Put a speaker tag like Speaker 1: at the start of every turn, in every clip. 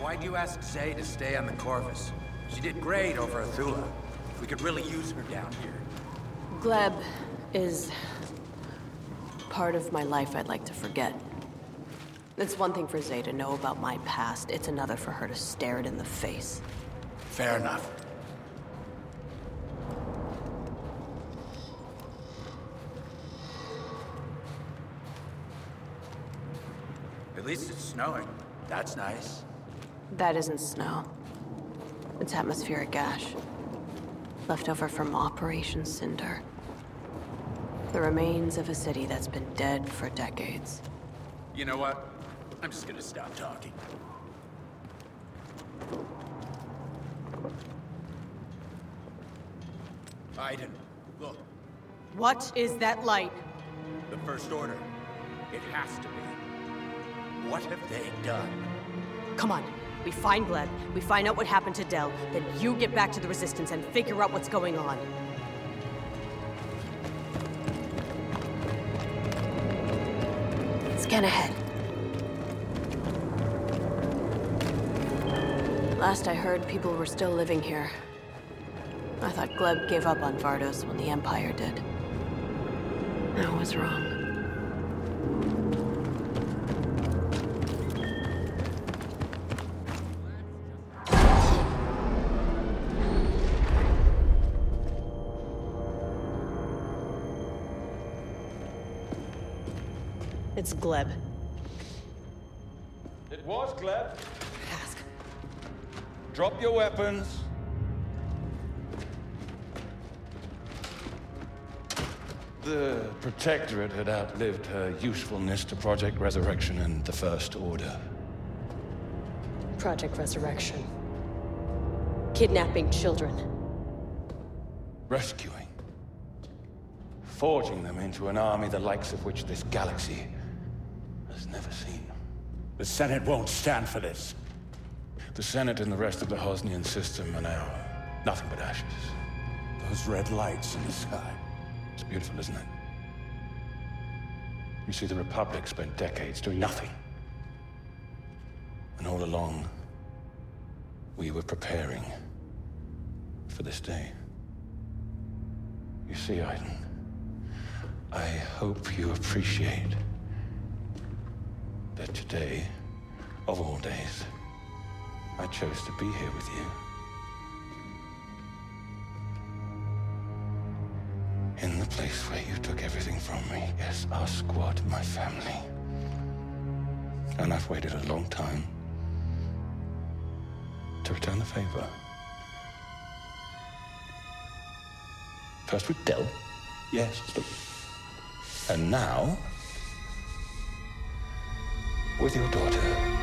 Speaker 1: Why'd you ask Zay to stay on the Corvus? She did great over Athulla. We could really use her down here.
Speaker 2: Gleb is... part of my life I'd like to forget. It's one thing for Zay to know about my past, it's another for her to stare it in the face.
Speaker 1: Fair enough. At least it's snowing. That's nice.
Speaker 2: That isn't snow. It's atmospheric ash. Left over from Operation Cinder. The remains of a city that's been dead for decades.
Speaker 1: You know what? I'm just gonna stop talking. Iden, look.
Speaker 2: What is that light?
Speaker 1: The First Order. It has to be. What have they done?
Speaker 2: Come on. We find Gleb, we find out what happened to Del, then you get back to the Resistance and figure out what's going on. Scan ahead. Last I heard, people were still living here. I thought Gleb gave up on Vardos when the Empire did. I was wrong. It's Gleb.
Speaker 3: It was Gleb. Drop your weapons. The Protectorate had outlived her usefulness to Project Resurrection and the First Order.
Speaker 2: Project Resurrection. Kidnapping children.
Speaker 3: Rescuing. Forging them into an army the likes of which this galaxy has never seen.
Speaker 1: The Senate won't stand for this.
Speaker 3: The Senate and the rest of the Hosnian system are now nothing but ashes.
Speaker 1: Those red lights in the sky.
Speaker 3: It's beautiful, isn't it? You see, the Republic spent decades doing nothing. And all along, we were preparing for this day. You see, Iden, I hope you appreciate that today, of all days, I chose to be here with you. In the place where you took everything from me. Yes, our squad, my family. And I've waited a long time to return the favor. First with Del. Yes. And now, with your daughter.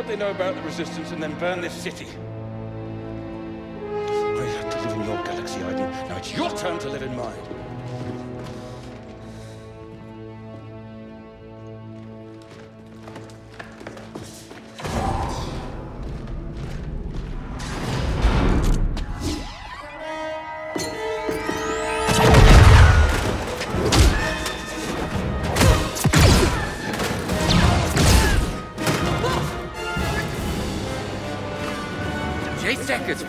Speaker 3: What they know about the Resistance and then burn this city. I had to live in your galaxy, Iden. Now it's your turn to live in mine.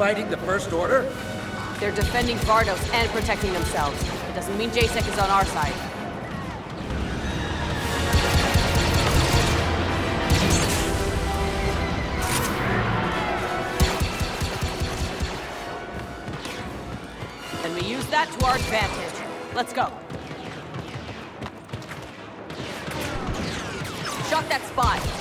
Speaker 1: Fighting the First Order?
Speaker 2: They're defending Vardos and protecting themselves. It doesn't mean JSEC is on our side. And we use that to our advantage. Let's go. Shot that spot.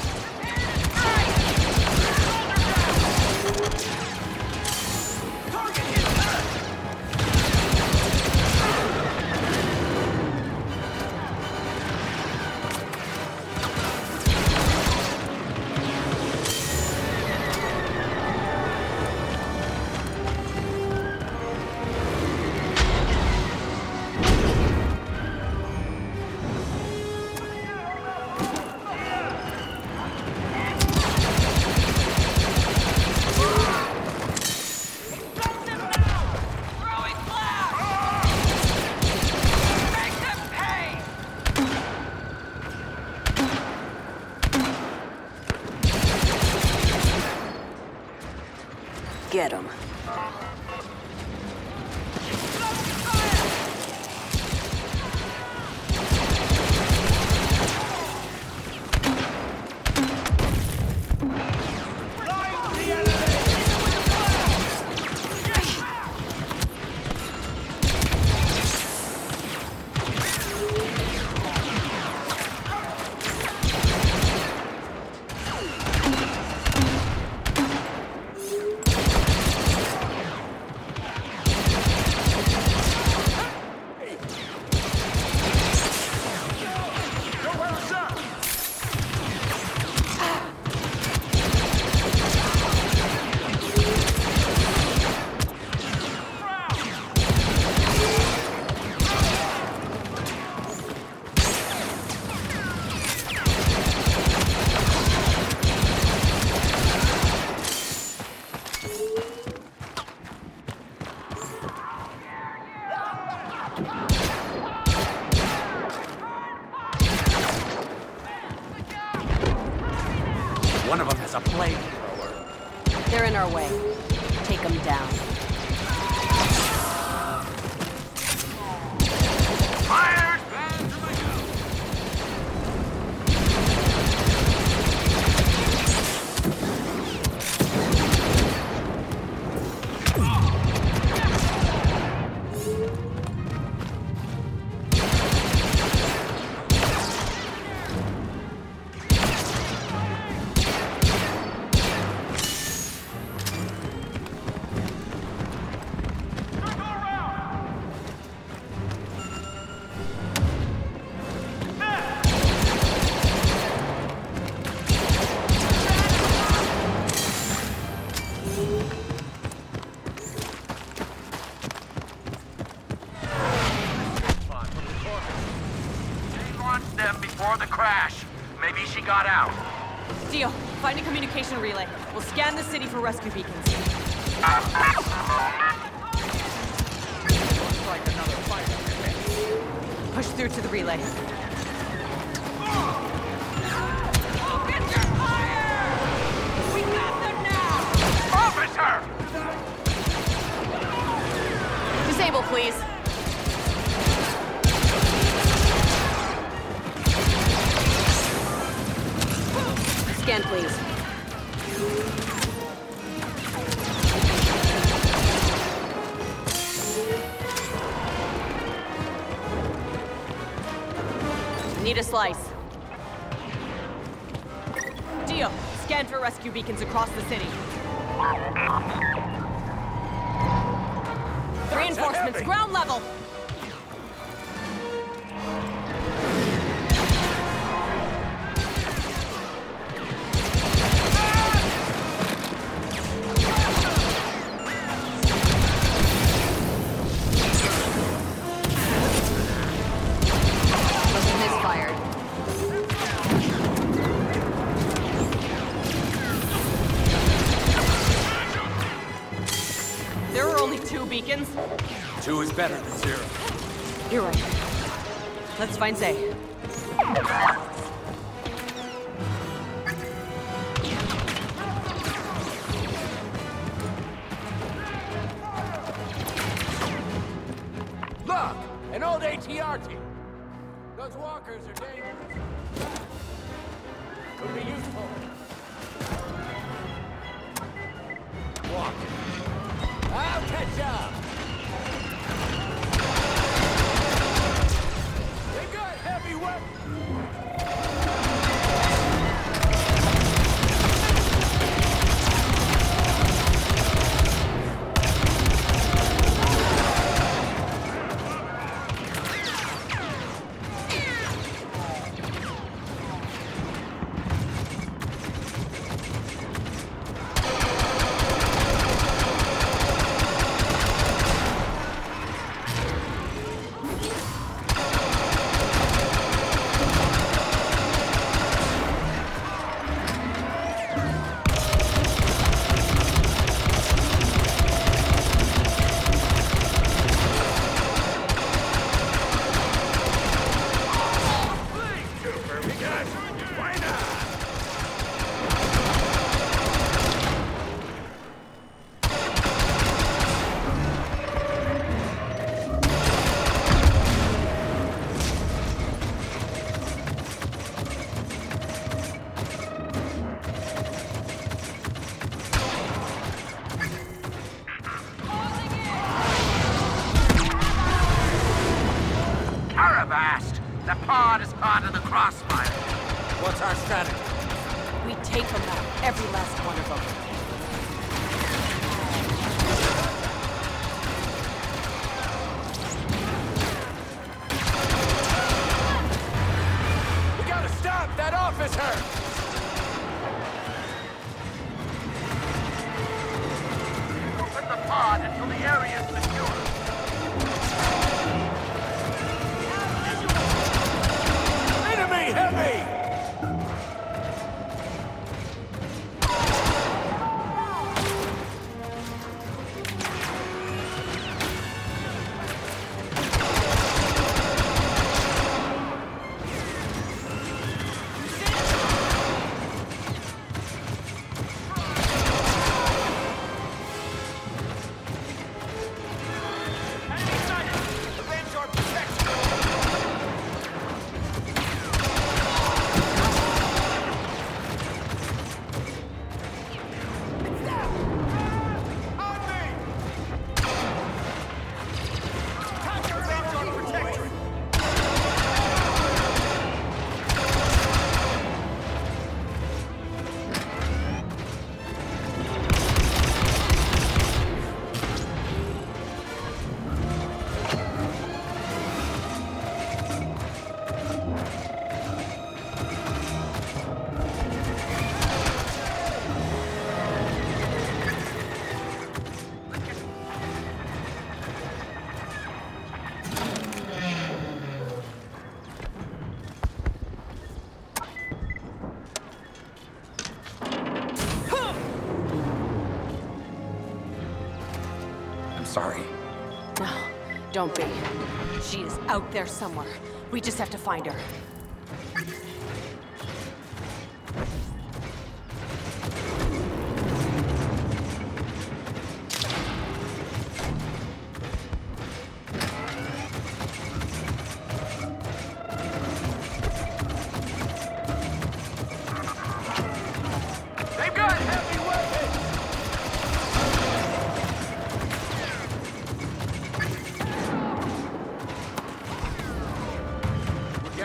Speaker 4: One of them has a flamethrower.
Speaker 1: They're in our way. Take them down.
Speaker 2: Communication relay. We'll scan the city for rescue beacons. Push through to the relay.
Speaker 4: Officer!
Speaker 1: Disable, please. Scan, please. Need a slice.
Speaker 2: Deal. Scan for rescue beacons across the city. Reinforcements, ground level!
Speaker 4: Better than zero.
Speaker 2: You're right. Let's find Zay. her! don't be. She is out there somewhere. We just have to find her.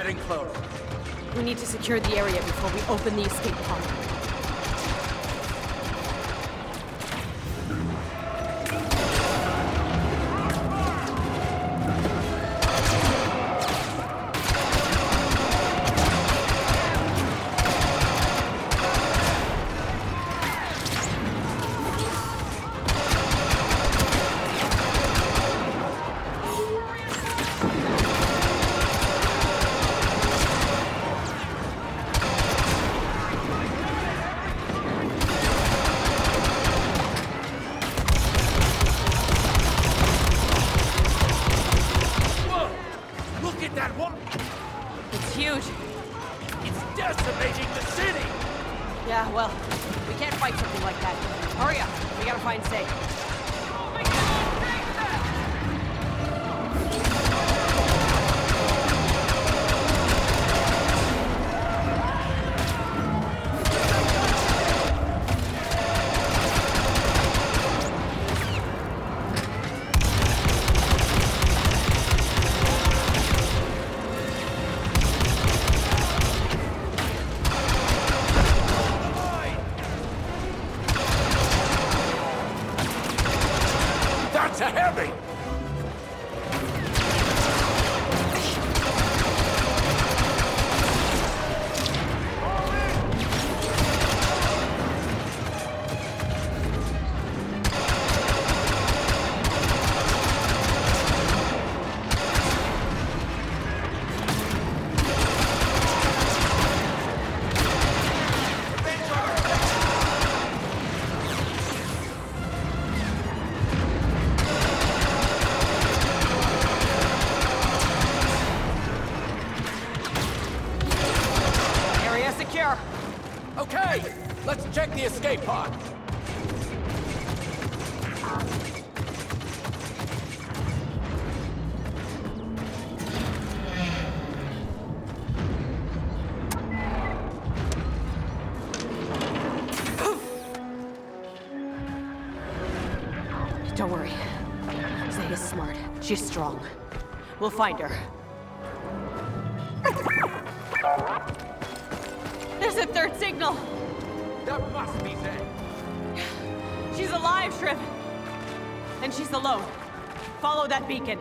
Speaker 1: getting close.
Speaker 2: We need to secure the area before we open the escape pod. Don't worry. Zayda's smart. She's strong. We'll find her. There's a third signal.
Speaker 1: That must be Zay.
Speaker 2: She's alive, Shriv. And she's alone. Follow that beacon.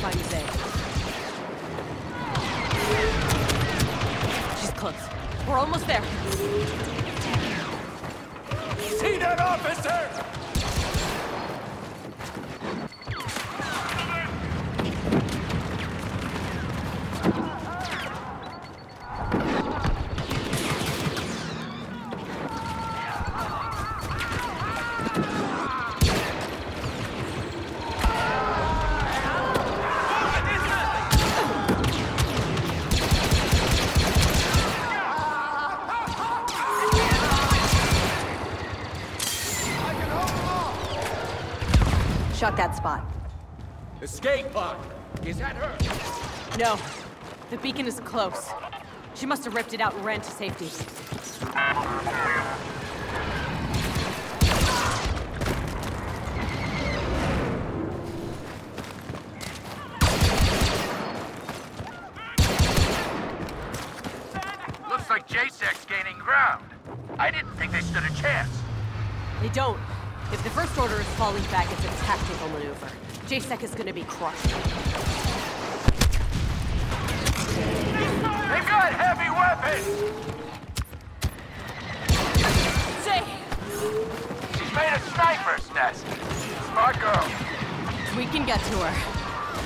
Speaker 2: That after
Speaker 1: that
Speaker 2: spot.
Speaker 1: Escape pod. Is that her?
Speaker 2: No. The beacon is close. She must have ripped it out and ran to safety.
Speaker 1: Looks like JSEC's gaining ground. I didn't think they stood a chance.
Speaker 2: They don't. If the First Order is falling back, it's a tactical maneuver. JSEC is gonna be crushed.
Speaker 1: They've got heavy weapons!
Speaker 2: Zay!
Speaker 1: She's made a sniper's nest. Smart girl.
Speaker 2: We can get to her.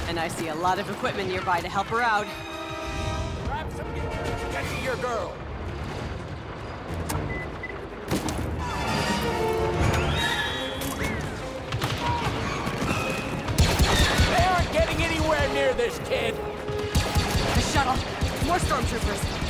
Speaker 2: And I see a lot of equipment nearby to help her out.
Speaker 1: Grab some gear. Get to your girl. Anywhere near this kid.
Speaker 2: The shuttle. More stormtroopers.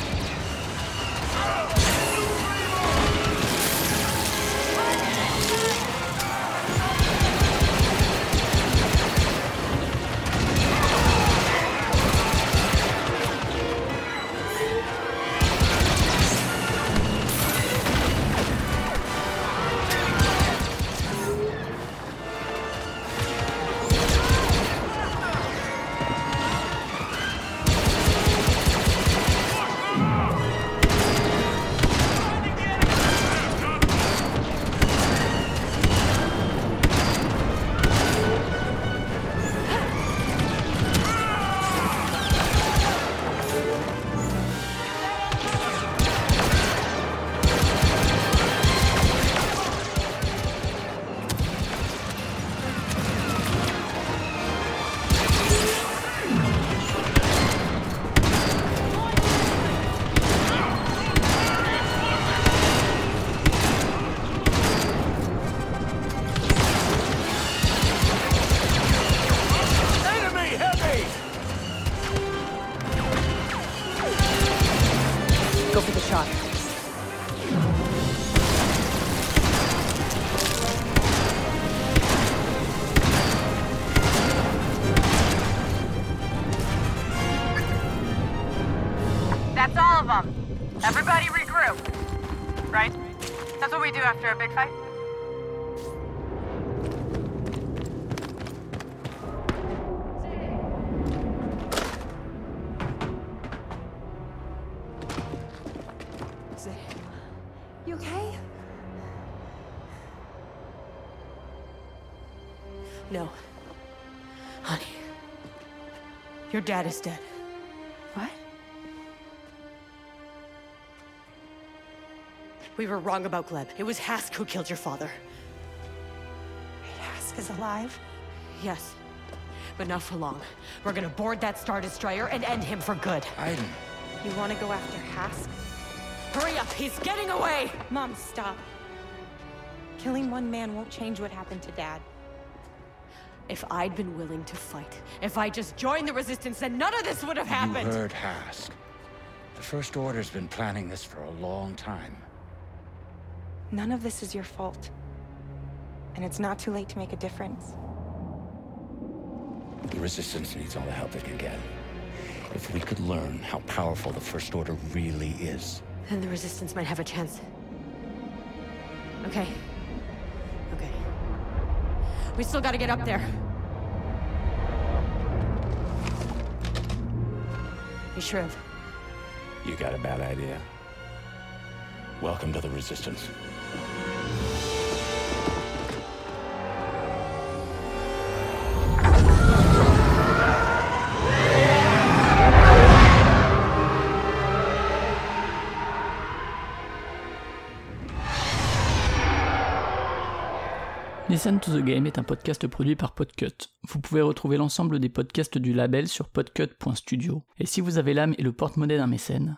Speaker 5: Everybody regroup. Right? That's what we do after a big fight. You okay?
Speaker 2: No. Honey. Your dad is dead. We were wrong about Gleb. It was Hask who killed your father.
Speaker 6: Hask is alive?
Speaker 2: Yes. But not for long. We're gonna board that Star Destroyer and end him for good.
Speaker 7: Iden.
Speaker 6: You want to go after Hask?
Speaker 2: Hurry up! He's getting away!
Speaker 6: Mom, stop. Killing one man won't change what happened to Dad.
Speaker 2: If I'd been willing to fight, if I just joined the Resistance, then none of this would have happened!
Speaker 7: You heard Hask. The First Order's been planning this for a long time.
Speaker 6: None of this is your fault. And it's not too late to make a difference.
Speaker 7: The Resistance needs all the help it can get. If we could learn how powerful the First Order really is.
Speaker 2: Then the Resistance might have a chance. Okay. Okay. We still gotta get up there. Hey, Shriv.
Speaker 7: You got a bad idea. Welcome to the Resistance.
Speaker 8: Listen to the Game est un podcast produit par Podcut. Vous pouvez retrouver l'ensemble des podcasts du label sur podcut.studio. Et si vous avez l'âme et le porte-monnaie d'un mécène,